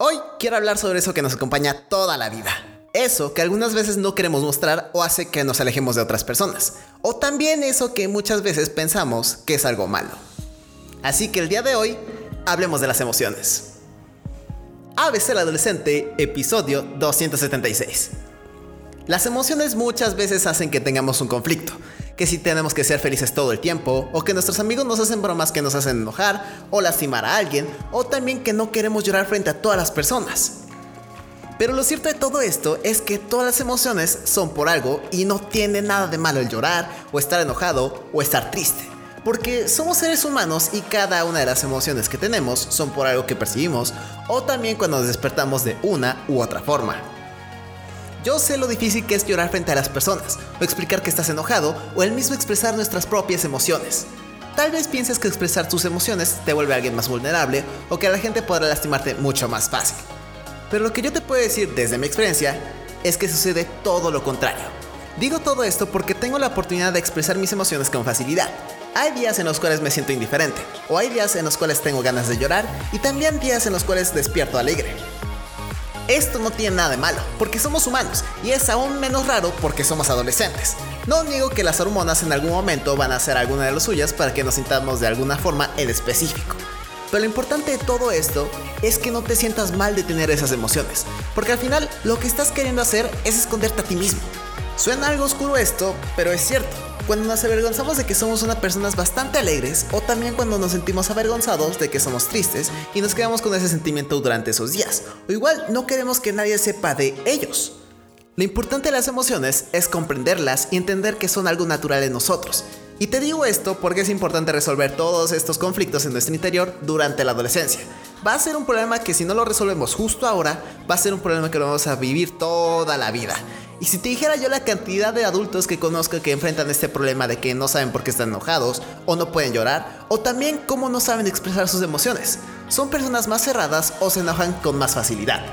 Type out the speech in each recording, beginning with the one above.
Hoy quiero hablar sobre eso que nos acompaña toda la vida. Eso que algunas veces no queremos mostrar o hace que nos alejemos de otras personas. O también eso que muchas veces pensamos que es algo malo. Así que el día de hoy hablemos de las emociones. ABC el adolescente, episodio 276. Las emociones muchas veces hacen que tengamos un conflicto, que si tenemos que ser felices todo el tiempo, o que nuestros amigos nos hacen bromas que nos hacen enojar, o lastimar a alguien, o también que no queremos llorar frente a todas las personas. Pero lo cierto de todo esto es que todas las emociones son por algo y no tiene nada de malo el llorar, o estar enojado, o estar triste. Porque somos seres humanos y cada una de las emociones que tenemos son por algo que percibimos o también cuando nos despertamos de una u otra forma. Yo sé lo difícil que es llorar frente a las personas, o explicar que estás enojado, o el mismo expresar nuestras propias emociones. Tal vez pienses que expresar tus emociones te vuelve a alguien más vulnerable, o que la gente podrá lastimarte mucho más fácil. Pero lo que yo te puedo decir desde mi experiencia es que sucede todo lo contrario. Digo todo esto porque tengo la oportunidad de expresar mis emociones con facilidad. Hay días en los cuales me siento indiferente, o hay días en los cuales tengo ganas de llorar, y también días en los cuales despierto alegre. Esto no tiene nada de malo, porque somos humanos, y es aún menos raro porque somos adolescentes. No niego que las hormonas en algún momento van a hacer alguna de las suyas para que nos sintamos de alguna forma en específico. Pero lo importante de todo esto es que no te sientas mal de tener esas emociones, porque al final lo que estás queriendo hacer es esconderte a ti mismo. Suena algo oscuro esto, pero es cierto cuando nos avergonzamos de que somos unas personas bastante alegres o también cuando nos sentimos avergonzados de que somos tristes y nos quedamos con ese sentimiento durante esos días. O igual no queremos que nadie sepa de ellos. Lo importante de las emociones es comprenderlas y entender que son algo natural en nosotros. Y te digo esto porque es importante resolver todos estos conflictos en nuestro interior durante la adolescencia. Va a ser un problema que si no lo resolvemos justo ahora, va a ser un problema que lo vamos a vivir toda la vida. Y si te dijera yo la cantidad de adultos que conozco que enfrentan este problema de que no saben por qué están enojados, o no pueden llorar, o también cómo no saben expresar sus emociones, son personas más cerradas o se enojan con más facilidad.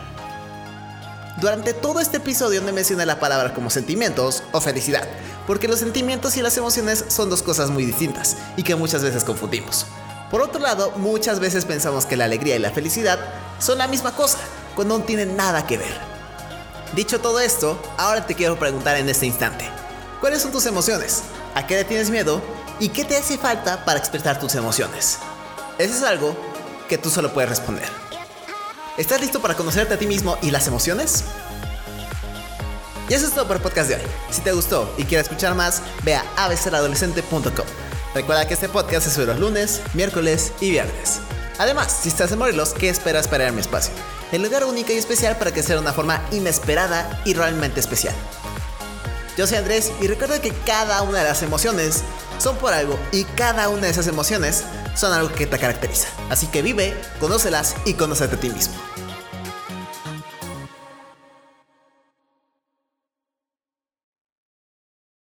Durante todo este episodio no mencioné la palabra como sentimientos o felicidad, porque los sentimientos y las emociones son dos cosas muy distintas y que muchas veces confundimos. Por otro lado, muchas veces pensamos que la alegría y la felicidad son la misma cosa, cuando no tienen nada que ver. Dicho todo esto, ahora te quiero preguntar en este instante, ¿cuáles son tus emociones? ¿A qué le tienes miedo? ¿Y qué te hace falta para expresar tus emociones? Eso es algo que tú solo puedes responder. ¿Estás listo para conocerte a ti mismo y las emociones? Y eso es todo por el podcast de hoy. Si te gustó y quieres escuchar más, ve a abceradolescente.com. Recuerda que este podcast se sube los lunes, miércoles y viernes. Además, si estás en Morelos, ¿qué esperas para ir a mi espacio? El lugar único y especial para que sea de una forma inesperada y realmente especial. Yo soy Andrés y recuerda que cada una de las emociones son por algo y cada una de esas emociones son algo que te caracteriza. Así que vive, conócelas y conócete a ti mismo.